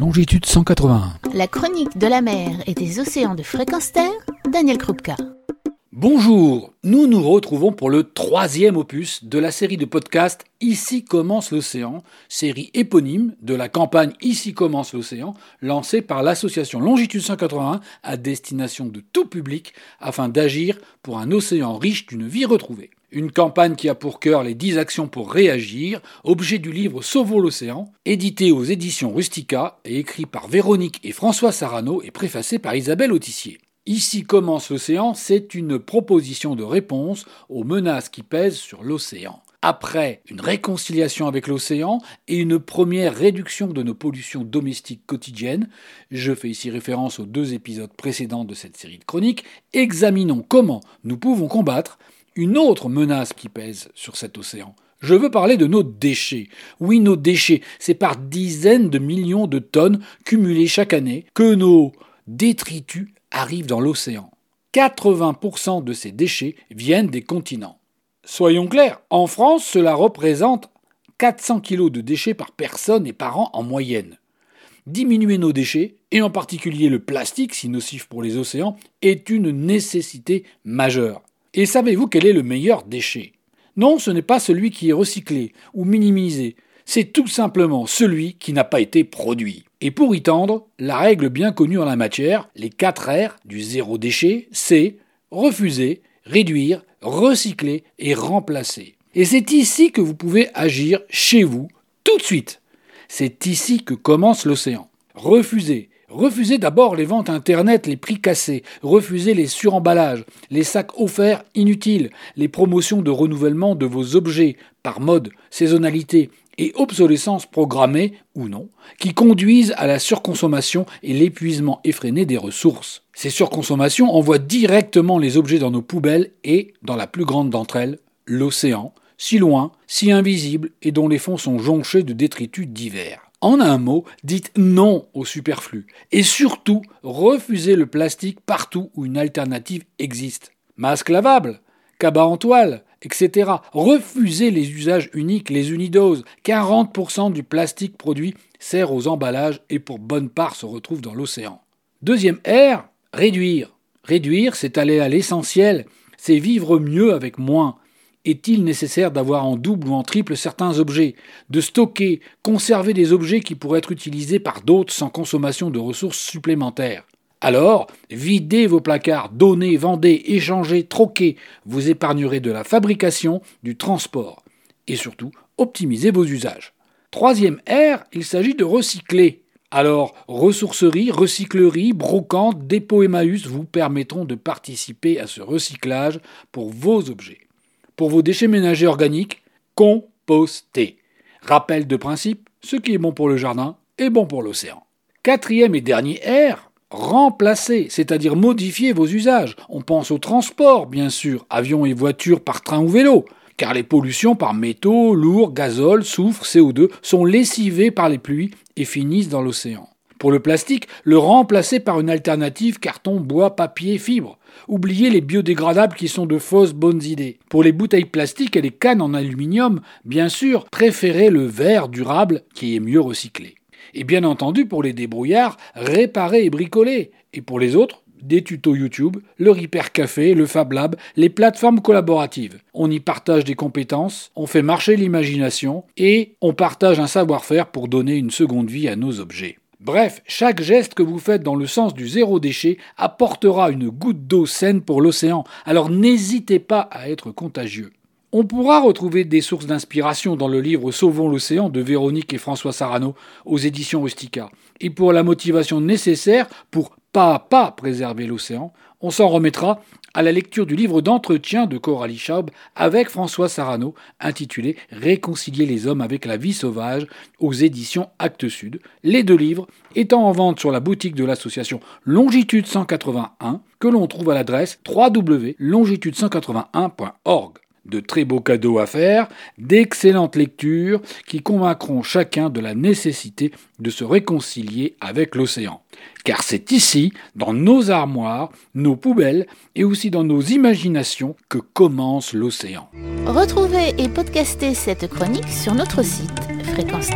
longitude 181. La chronique de la mer et des océans de fréquence terre, Daniel Krupka. Bonjour, nous nous retrouvons pour le troisième opus de la série de podcasts Ici commence l'océan, série éponyme de la campagne Ici commence l'océan, lancée par l'association Longitude 181 à destination de tout public afin d'agir pour un océan riche d'une vie retrouvée. Une campagne qui a pour cœur les 10 actions pour réagir, objet du livre Sauvons l'océan, édité aux éditions Rustica et écrit par Véronique et François Sarano et préfacé par Isabelle Autissier. Ici commence l'océan, c'est une proposition de réponse aux menaces qui pèsent sur l'océan. Après une réconciliation avec l'océan et une première réduction de nos pollutions domestiques quotidiennes, je fais ici référence aux deux épisodes précédents de cette série de chroniques, examinons comment nous pouvons combattre une autre menace qui pèse sur cet océan. Je veux parler de nos déchets. Oui, nos déchets, c'est par dizaines de millions de tonnes cumulées chaque année que nos détritus arrivent dans l'océan. 80% de ces déchets viennent des continents. Soyons clairs, en France, cela représente 400 kg de déchets par personne et par an en moyenne. Diminuer nos déchets, et en particulier le plastique, si nocif pour les océans, est une nécessité majeure. Et savez-vous quel est le meilleur déchet? Non, ce n'est pas celui qui est recyclé ou minimisé, c'est tout simplement celui qui n'a pas été produit. Et pour y tendre, la règle bien connue en la matière, les 4 R du zéro déchet, c'est refuser, réduire, recycler et remplacer. Et c'est ici que vous pouvez agir chez vous, tout de suite. C'est ici que commence l'océan. Refuser, Refusez d'abord les ventes Internet, les prix cassés, refusez les suremballages, les sacs offerts inutiles, les promotions de renouvellement de vos objets par mode, saisonnalité et obsolescence programmée ou non, qui conduisent à la surconsommation et l'épuisement effréné des ressources. Ces surconsommations envoient directement les objets dans nos poubelles et, dans la plus grande d'entre elles, l'océan, si loin, si invisible et dont les fonds sont jonchés de détritus divers. En un mot, dites non au superflu. Et surtout, refusez le plastique partout où une alternative existe. Masque lavable, cabas en toile, etc. Refusez les usages uniques, les unidoses. 40% du plastique produit sert aux emballages et pour bonne part se retrouve dans l'océan. Deuxième R, réduire. Réduire, c'est aller à l'essentiel, c'est vivre mieux avec moins. Est-il nécessaire d'avoir en double ou en triple certains objets, de stocker, conserver des objets qui pourraient être utilisés par d'autres sans consommation de ressources supplémentaires? Alors, videz vos placards, donnez, vendez, échangez, troquez, vous épargnerez de la fabrication, du transport. Et surtout, optimisez vos usages. Troisième R, il s'agit de recycler. Alors, ressourcerie, recyclerie, brocante, dépôt Emmaüs vous permettront de participer à ce recyclage pour vos objets pour vos déchets ménagers organiques, compostez. Rappel de principe, ce qui est bon pour le jardin est bon pour l'océan. Quatrième et dernier R, remplacer, c'est-à-dire modifier vos usages. On pense au transport, bien sûr, avions et voitures par train ou vélo, car les pollutions par métaux, lourds, gazole, soufre, CO2 sont lessivées par les pluies et finissent dans l'océan. Pour le plastique, le remplacer par une alternative carton, bois, papier, fibre. Oubliez les biodégradables qui sont de fausses bonnes idées. Pour les bouteilles plastiques et les cannes en aluminium, bien sûr, préférez le verre durable qui est mieux recyclé. Et bien entendu, pour les débrouillards, réparer et bricoler. Et pour les autres, des tutos YouTube, le Repair Café, le Fab Lab, les plateformes collaboratives. On y partage des compétences, on fait marcher l'imagination et on partage un savoir-faire pour donner une seconde vie à nos objets. Bref, chaque geste que vous faites dans le sens du zéro déchet apportera une goutte d'eau saine pour l'océan, alors n'hésitez pas à être contagieux. On pourra retrouver des sources d'inspiration dans le livre Sauvons l'océan de Véronique et François Sarano aux éditions Rustica. Et pour la motivation nécessaire pour pas à pas préserver l'océan, on s'en remettra à la lecture du livre d'entretien de Coralie Schaub avec François Sarano intitulé Réconcilier les hommes avec la vie sauvage aux éditions Actes Sud, les deux livres étant en vente sur la boutique de l'association Longitude 181 que l'on trouve à l'adresse www.longitude181.org de très beaux cadeaux à faire, d'excellentes lectures qui convaincront chacun de la nécessité de se réconcilier avec l'océan. Car c'est ici, dans nos armoires, nos poubelles et aussi dans nos imaginations que commence l'océan. Retrouvez et podcastez cette chronique sur notre site fréquence